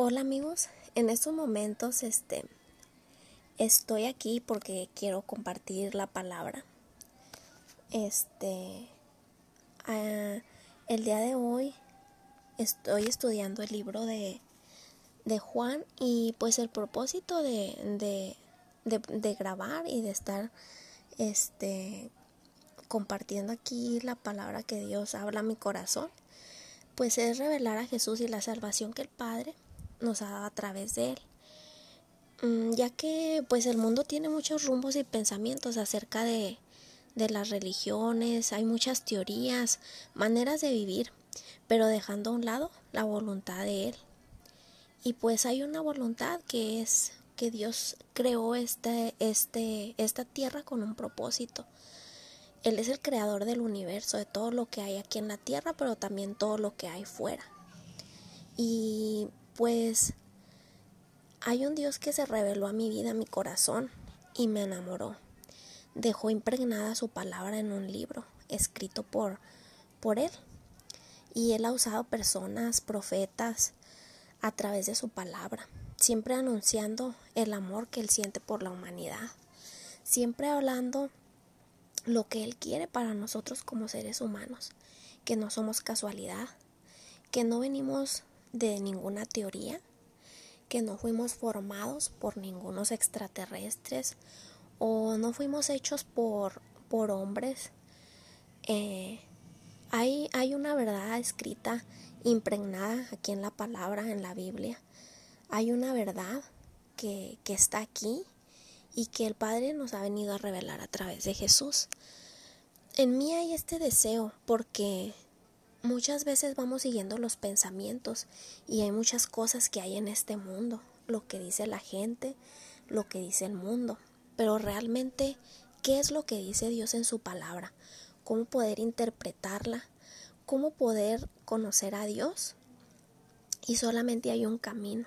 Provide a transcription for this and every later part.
Hola amigos, en estos momentos este estoy aquí porque quiero compartir la palabra. Este ah, el día de hoy estoy estudiando el libro de, de Juan y pues el propósito de, de, de, grabar y de estar este compartiendo aquí la palabra que Dios habla a mi corazón, pues es revelar a Jesús y la salvación que el Padre nos ha dado a través de él. Mm, ya que pues el mundo tiene muchos rumbos y pensamientos acerca de, de las religiones, hay muchas teorías, maneras de vivir, pero dejando a un lado la voluntad de él. Y pues hay una voluntad que es que Dios creó este, este, esta tierra con un propósito. Él es el creador del universo, de todo lo que hay aquí en la tierra, pero también todo lo que hay fuera. Y pues hay un Dios que se reveló a mi vida, a mi corazón, y me enamoró. Dejó impregnada su palabra en un libro escrito por, por él. Y él ha usado personas, profetas, a través de su palabra, siempre anunciando el amor que él siente por la humanidad, siempre hablando lo que él quiere para nosotros como seres humanos, que no somos casualidad, que no venimos de ninguna teoría, que no fuimos formados por ningunos extraterrestres o no fuimos hechos por, por hombres. Eh, hay, hay una verdad escrita, impregnada aquí en la palabra, en la Biblia. Hay una verdad que, que está aquí y que el Padre nos ha venido a revelar a través de Jesús. En mí hay este deseo porque Muchas veces vamos siguiendo los pensamientos y hay muchas cosas que hay en este mundo, lo que dice la gente, lo que dice el mundo, pero realmente, ¿qué es lo que dice Dios en su palabra? ¿Cómo poder interpretarla? ¿Cómo poder conocer a Dios? Y solamente hay un camino.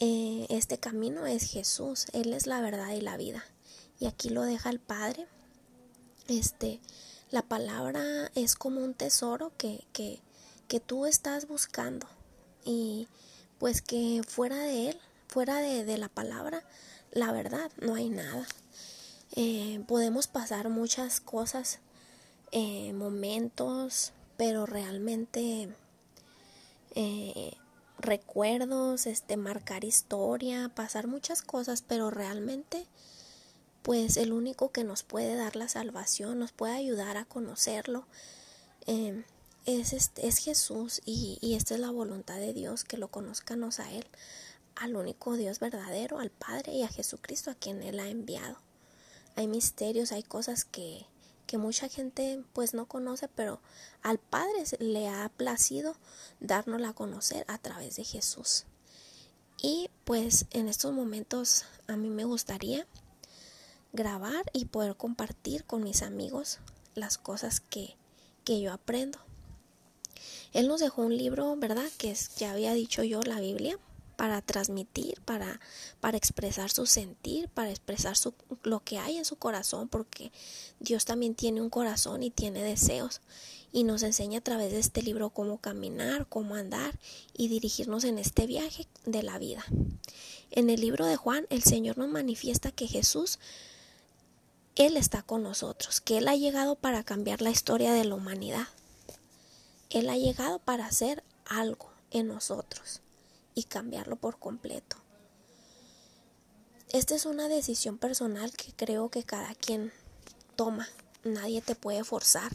Eh, este camino es Jesús, Él es la verdad y la vida. Y aquí lo deja el Padre. Este, la palabra es como un tesoro que, que, que tú estás buscando y pues que fuera de él, fuera de, de la palabra, la verdad, no hay nada. Eh, podemos pasar muchas cosas, eh, momentos, pero realmente eh, recuerdos, este, marcar historia, pasar muchas cosas, pero realmente pues el único que nos puede dar la salvación, nos puede ayudar a conocerlo, em, es, es Jesús y, y, esta es la voluntad de Dios, que lo conozcanos a Él, al único Dios verdadero, al Padre y a Jesucristo a quien Él ha enviado. Hay misterios, hay cosas que, que mucha gente pues no conoce, pero al Padre le ha placido dárnosla a conocer a través de Jesús. Y pues en estos momentos a mí me gustaría grabar y poder compartir con mis amigos las cosas que, que yo aprendo. Él nos dejó un libro, ¿verdad? Que ya había dicho yo, la Biblia, para transmitir, para, para expresar su sentir, para expresar su, lo que hay en su corazón, porque Dios también tiene un corazón y tiene deseos. Y nos enseña a través de este libro cómo caminar, cómo andar y dirigirnos en este viaje de la vida. En el libro de Juan, el Señor nos manifiesta que Jesús él está con nosotros, que Él ha llegado para cambiar la historia de la humanidad. Él ha llegado para hacer algo en nosotros y cambiarlo por completo. Esta es una decisión personal que creo que cada quien toma. Nadie te puede forzar.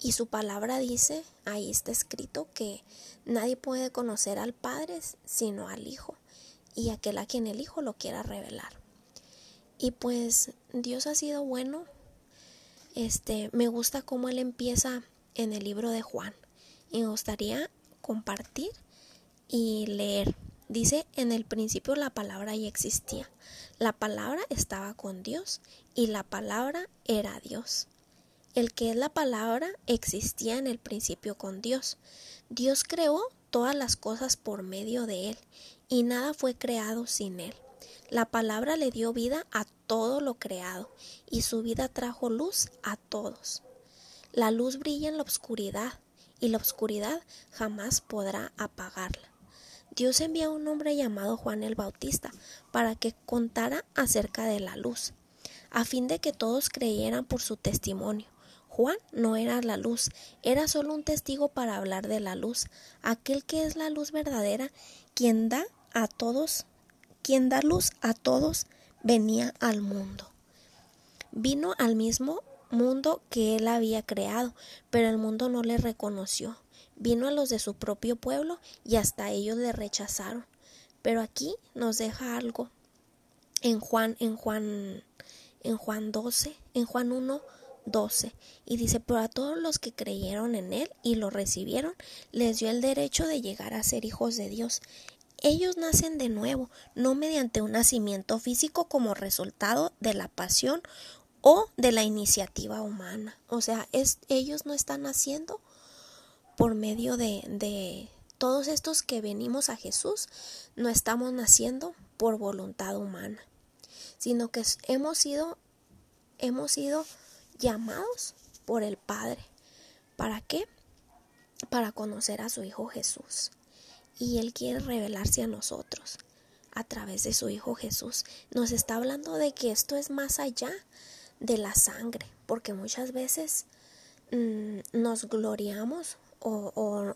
Y su palabra dice, ahí está escrito, que nadie puede conocer al Padre sino al Hijo, y aquel a quien el Hijo lo quiera revelar. Y pues Dios ha sido bueno. Este, me gusta cómo él empieza en el libro de Juan. Y me gustaría compartir y leer. Dice, en el principio la palabra ya existía. La palabra estaba con Dios y la palabra era Dios. El que es la palabra existía en el principio con Dios. Dios creó todas las cosas por medio de Él y nada fue creado sin Él. La palabra le dio vida a todo lo creado y su vida trajo luz a todos. La luz brilla en la oscuridad y la oscuridad jamás podrá apagarla. Dios envía a un hombre llamado Juan el Bautista para que contara acerca de la luz, a fin de que todos creyeran por su testimonio. Juan no era la luz, era solo un testigo para hablar de la luz, aquel que es la luz verdadera, quien da a todos, quien da luz a todos, venía al mundo. Vino al mismo mundo que él había creado, pero el mundo no le reconoció. Vino a los de su propio pueblo y hasta ellos le rechazaron. Pero aquí nos deja algo en Juan, en Juan, en Juan 12, en Juan 1, 12. Y dice, pero a todos los que creyeron en Él y lo recibieron, les dio el derecho de llegar a ser hijos de Dios. Ellos nacen de nuevo, no mediante un nacimiento físico como resultado de la pasión o de la iniciativa humana. O sea, ellos no están naciendo por medio de, de todos estos que venimos a Jesús, no estamos naciendo por voluntad humana, sino que hemos sido, hemos sido llamados por el Padre. ¿Para qué? Para conocer a su Hijo Jesús. Y Él quiere revelarse a nosotros a través de su Hijo Jesús. Nos está hablando de que esto es más allá de la sangre, porque muchas veces mm, nos gloriamos o,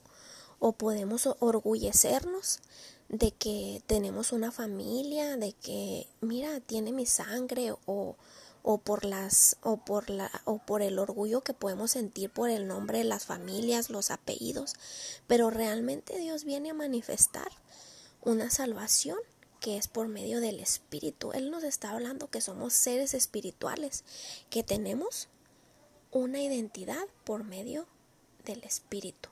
o, podemos orgullecernos de que tenemos una familia, de que, mira, tiene mi sangre o, o por las o por la o por el orgullo que podemos sentir por el nombre de las familias, los apellidos, pero realmente Dios viene a manifestar una salvación que es por medio del espíritu. Él nos está hablando que somos seres espirituales, que tenemos una identidad por medio del Espíritu.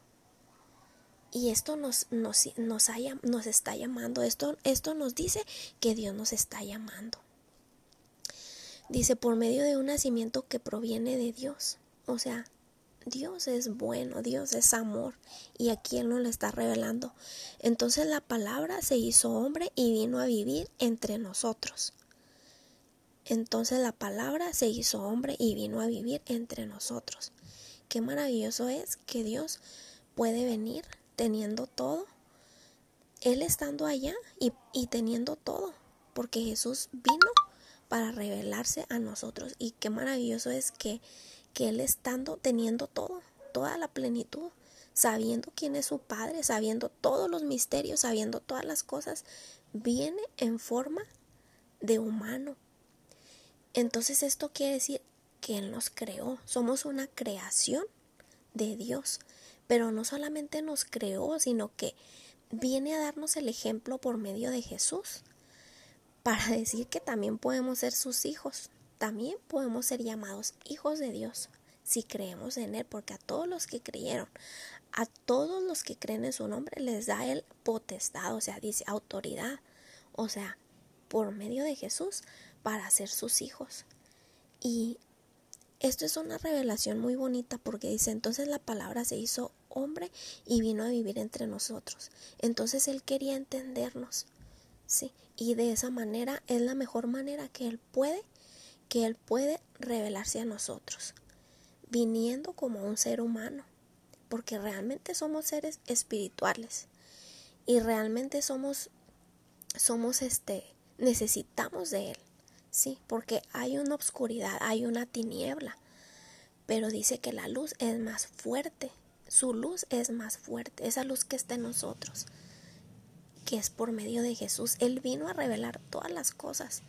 Y esto nos, nos, nos, nos está llamando, esto, esto nos dice que Dios nos está llamando. Dice, por medio de un nacimiento que proviene de Dios. O sea, Dios es bueno, Dios es amor y aquí Él nos lo está revelando. Entonces la palabra se hizo hombre y vino a vivir entre nosotros. Entonces la palabra se hizo hombre y vino a vivir entre nosotros. Qué maravilloso es que Dios puede venir teniendo todo, Él estando allá y, teniendo todo, porque Jesús vino para revelarse a nosotros. Y qué maravilloso es que, que Él estando teniendo todo, toda la plenitud, sabiendo quién es su Padre, sabiendo todos los misterios, sabiendo todas las cosas, viene en forma de humano. Entonces esto quiere decir que Él nos creó. Somos una creación de Dios. Pero no solamente nos creó, sino que viene a darnos el ejemplo por medio de Jesús. Para decir que también podemos ser sus hijos. También podemos ser llamados hijos de Dios si creemos en Él, porque a todos los que creyeron, a todos los que creen en su nombre, les da el potestad, o sea, dice autoridad, o sea, por medio de Jesús, para ser sus hijos. Y esto es una revelación muy bonita porque dice, entonces la palabra se hizo hombre y vino a vivir entre nosotros. Entonces él quería entendernos, ¿sí? Y de esa manera es la mejor manera que él puede, que él puede revelarse a nosotros, viniendo como un ser humano, porque realmente somos seres espirituales y realmente somos, somos este, necesitamos de él. Sí, porque hay una oscuridad, hay una tiniebla. Pero dice que la luz es más fuerte. Su luz es más fuerte. Esa luz que está en nosotros. Que es por medio de Jesús. Él vino a revelar todas las cosas.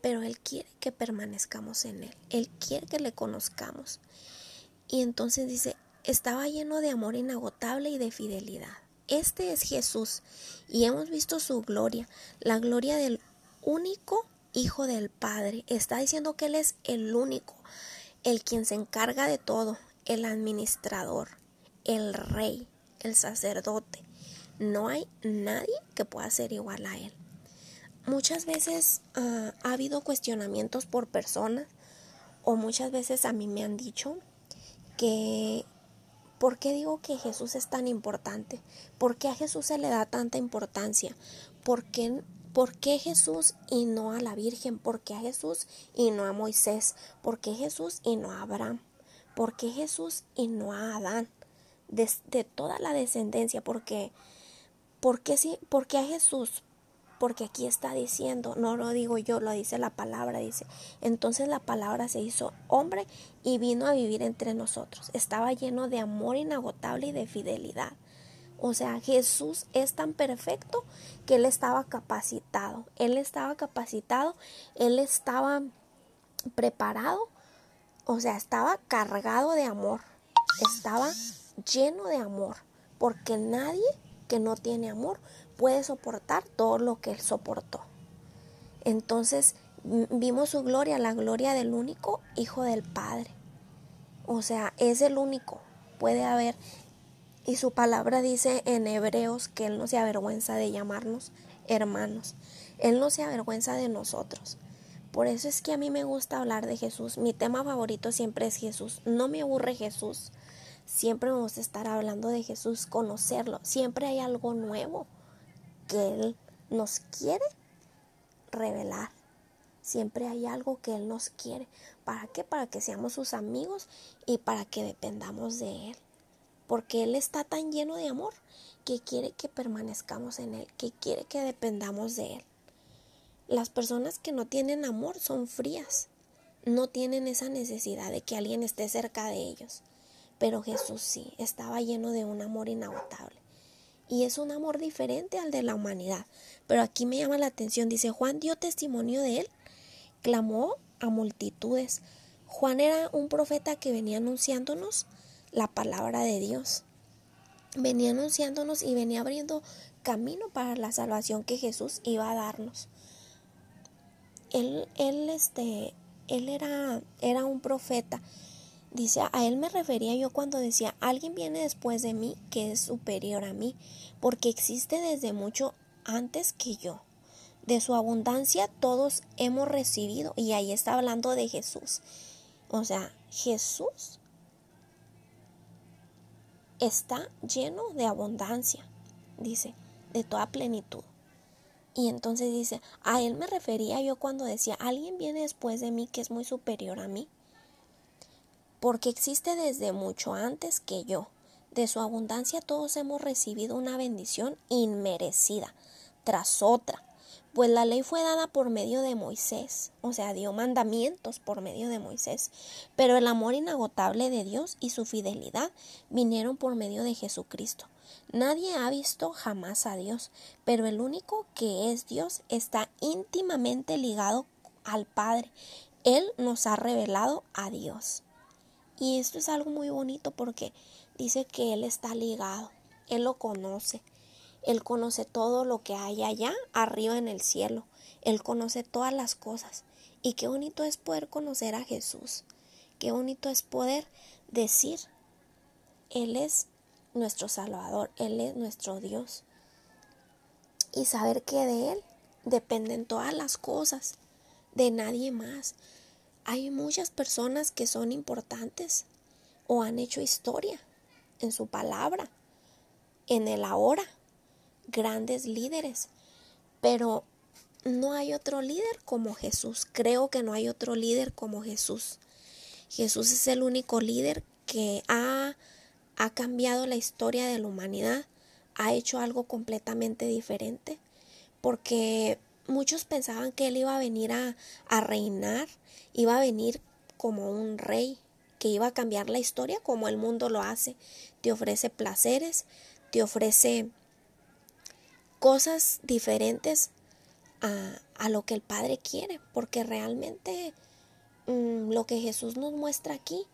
Pero Él quiere que permanezcamos en Él. Él quiere que le conozcamos. Y entonces dice, estaba lleno de amor inagotable y de fidelidad. Este es Jesús. Y hemos visto su gloria. La gloria del único hijo del Padre. Está diciendo que Él es el único, el quien se encarga de todo, el administrador, el rey, el sacerdote. No hay nadie que pueda ser igual a Él. Muchas veces ah, ha habido cuestionamientos por personas o muchas veces a mí me han dicho que ¿por qué digo que Jesús es tan importante? ¿Por qué a Jesús se le da tanta importancia? ¿Por qué ¿Por qué Jesús y no a la Virgen? ¿Por qué a Jesús y no a Moisés? ¿Por qué Jesús y no a Abraham? ¿Por qué Jesús y no a Adán? De, toda la descendencia, porque ¿Por qué, sí, ¿Por qué a Jesús? Porque aquí está diciendo, no lo digo yo, lo dice la palabra, dice. Entonces la palabra se hizo hombre y vino a vivir entre nosotros. Estaba lleno de amor inagotable y de fidelidad. O sea, Jesús es tan perfecto que Él estaba capacitado. Él estaba capacitado, Él estaba preparado, o sea, estaba cargado de amor. Estaba lleno de amor. Porque nadie que no tiene amor puede soportar todo lo que Él soportó. Entonces vimos su gloria, la gloria del único Hijo del Padre. O sea, es el único. Puede haber y su palabra dice en Hebreos que Él no se avergüenza de llamarnos hermanos. Él no se avergüenza de nosotros. Por eso es que a mí me gusta hablar de Jesús. Mi tema favorito siempre es Jesús. No me aburre Jesús. Siempre me gusta estar hablando de Jesús, conocerlo. Siempre hay algo nuevo que Él nos quiere revelar. Siempre hay algo que Él nos quiere. ¿Para qué? Para que seamos sus amigos y para que dependamos de Él porque Él está tan lleno de amor que quiere que permanezcamos en Él, que quiere que dependamos de Él. Las personas que no tienen amor son frías, no tienen esa necesidad de que alguien esté cerca de ellos. Pero Jesús sí, estaba lleno de un amor inagotable. Y es un amor diferente al de la humanidad. Pero aquí me llama la atención, dice Juan dio testimonio de él, clamó a multitudes. Juan era un profeta que venía anunciándonos la palabra de Dios. Venía anunciándonos y venía abriendo camino para la salvación que Jesús iba a darnos. Él, él, este, él era, era un profeta. Dice, a él me refería yo cuando decía, alguien viene después de mí que es superior a mí, porque existe desde mucho antes que yo. De su abundancia todos hemos recibido, y ahí está hablando de Jesús. O sea, Jesús está lleno de abundancia, dice, de toda plenitud. Y entonces dice, a él me refería yo cuando decía, alguien viene después de mí que es muy superior a mí, porque existe desde mucho antes que yo. De su abundancia todos hemos recibido una bendición inmerecida, tras otra, pues la ley fue dada por medio de Moisés, o sea, dio mandamientos por medio de Moisés, pero el amor inagotable de Dios y su fidelidad vinieron por medio de Jesucristo. Nadie ha visto jamás a Dios, pero el único que es Dios está íntimamente ligado al Padre. Él nos ha revelado a Dios. Y esto es algo muy bonito porque dice que Él está ligado, Él lo conoce, él conoce todo lo que hay allá, arriba en el cielo. Él conoce todas las cosas. Y qué bonito es poder conocer a Jesús. Qué bonito es poder decir, Él es nuestro Salvador, Él es nuestro Dios. Y saber que de Él dependen todas las cosas, de nadie más. Hay muchas personas que son importantes o han hecho historia en su palabra, en el ahora grandes líderes, pero no hay otro líder como Jesús. Creo que no hay otro líder como Jesús. Jesús es el único líder que ha, ha cambiado la historia de la humanidad, ha hecho algo completamente diferente, porque muchos pensaban que él iba a venir a, reinar, iba a venir como un rey, que iba a cambiar la historia como el mundo lo hace. Te ofrece placeres, te ofrece cosas diferentes a, a lo que el Padre quiere, porque realmente mm, lo que Jesús nos muestra aquí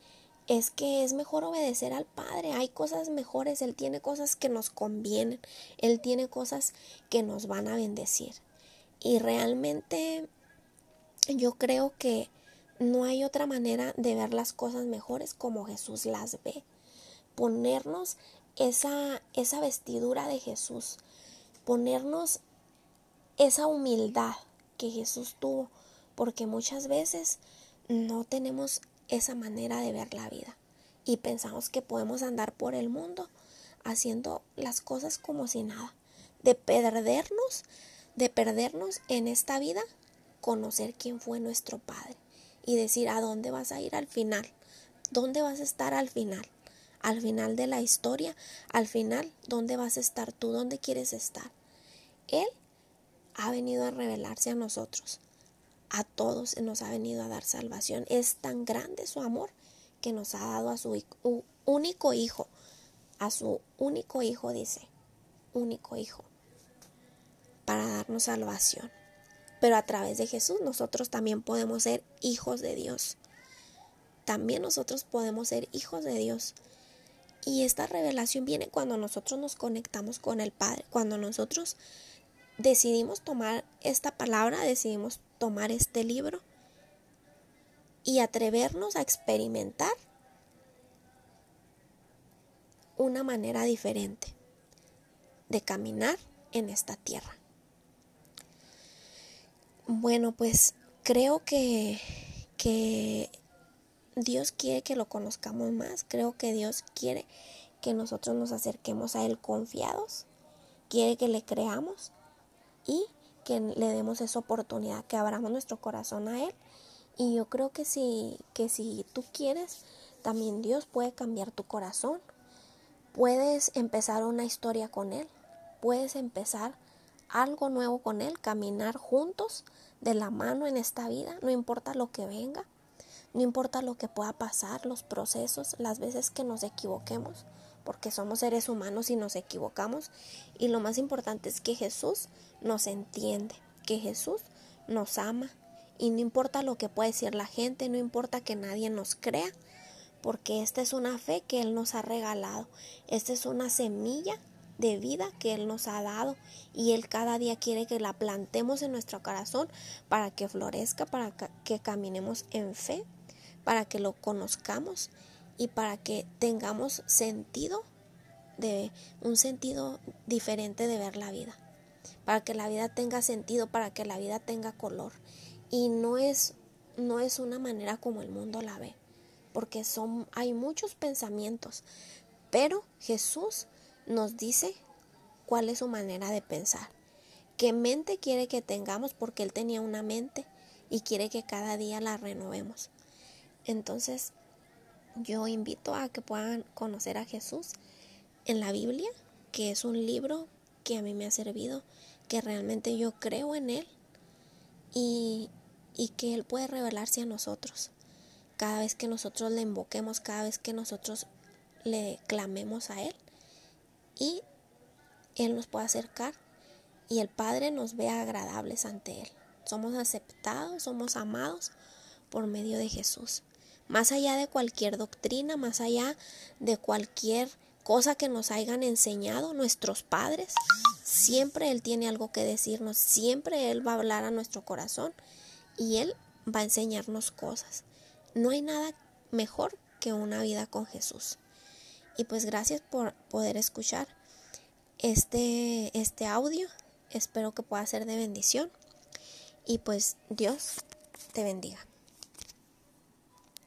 es que es mejor obedecer al Padre. Hay cosas mejores, Él tiene cosas que nos convienen, Él tiene cosas que nos van a bendecir. Y realmente yo creo que no hay otra manera de ver las cosas mejores como Jesús las ve. Ponernos esa, esa vestidura de Jesús, ponernos esa humildad que Jesús tuvo, porque muchas veces no tenemos esa manera de ver la vida y pensamos que podemos andar por el mundo haciendo las cosas como si nada, de perdernos, de perdernos en esta vida, conocer quién fue nuestro Padre y decir a dónde vas a ir al final, dónde vas a estar al final, al final de la historia, al final, ¿dónde vas a estar tú? ¿Dónde quieres estar? Él ha venido a revelarse a nosotros. A todos nos ha venido a dar salvación. Es tan grande su amor que nos ha dado a su único hijo. A su único hijo, dice. Único hijo. Para darnos salvación. Pero a través de Jesús nosotros también podemos ser hijos de Dios. También nosotros podemos ser hijos de Dios. Y esta revelación viene cuando nosotros nos conectamos con el Padre, cuando nosotros decidimos tomar esta palabra, decidimos tomar este libro y atrevernos a experimentar una manera diferente de caminar en esta tierra. Bueno, pues creo que, que Dios quiere que lo conozcamos más, creo que Dios quiere que nosotros nos acerquemos a Él confiados, quiere que le creamos y que le demos esa oportunidad, que abramos nuestro corazón a Él. Y yo creo que si, que si tú quieres, también Dios puede cambiar tu corazón. Puedes empezar una historia con Él. Puedes empezar algo nuevo con Él, caminar juntos de la mano en esta vida, no importa lo que venga, no importa lo que pueda pasar, los procesos, las veces que nos equivoquemos, porque somos seres humanos y nos equivocamos. Y lo más importante es que Jesús nos entiende, que Jesús nos ama. Y no importa lo que pueda decir la gente, no importa que nadie nos crea, porque esta es una fe que Él nos ha regalado. Esta es una semilla de vida que Él nos ha dado y Él cada día quiere que la plantemos en nuestro corazón para que florezca, para que caminemos en fe, para que lo conozcamos y para que tengamos sentido de un sentido diferente de ver la vida, para que la vida tenga sentido, para que la vida tenga color. Y no es no es una manera como el mundo la ve, porque son hay muchos pensamientos, pero Jesús nos dice cuál es su manera de pensar, qué mente quiere que tengamos porque él tenía una mente y quiere que cada día la renovemos. Entonces, yo invito a que puedan conocer a Jesús en la Biblia, que es un libro que a mí me ha servido, que realmente yo creo en Él y, y que Él puede revelarse a nosotros. Cada vez que nosotros le invoquemos, cada vez que nosotros le clamemos a Él y Él nos puede acercar y el Padre nos vea agradables ante Él. Somos aceptados, somos amados por medio de Jesús más allá de cualquier doctrina, más allá de cualquier cosa que nos hayan enseñado nuestros padres, siempre Él tiene algo que decirnos, siempre Él va a hablar a nuestro corazón y Él va a enseñarnos cosas. No hay nada mejor que una vida con Jesús. Y pues gracias por poder escuchar este, este audio. Espero que pueda ser de bendición. Y pues Dios te bendiga.